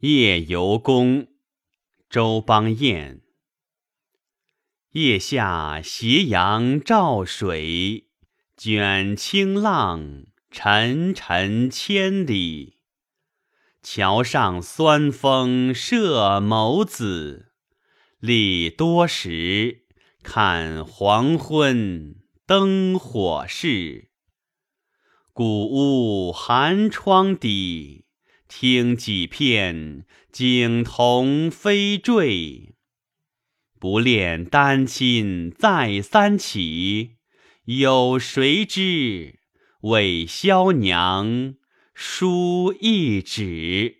夜游宫，周邦彦。夜下斜阳照水，卷清浪，沉沉千里。桥上酸风射眸子，立多时，看黄昏灯火市。古屋寒窗底。听几片景同飞坠，不恋丹青再三起，有谁知为萧娘书一纸。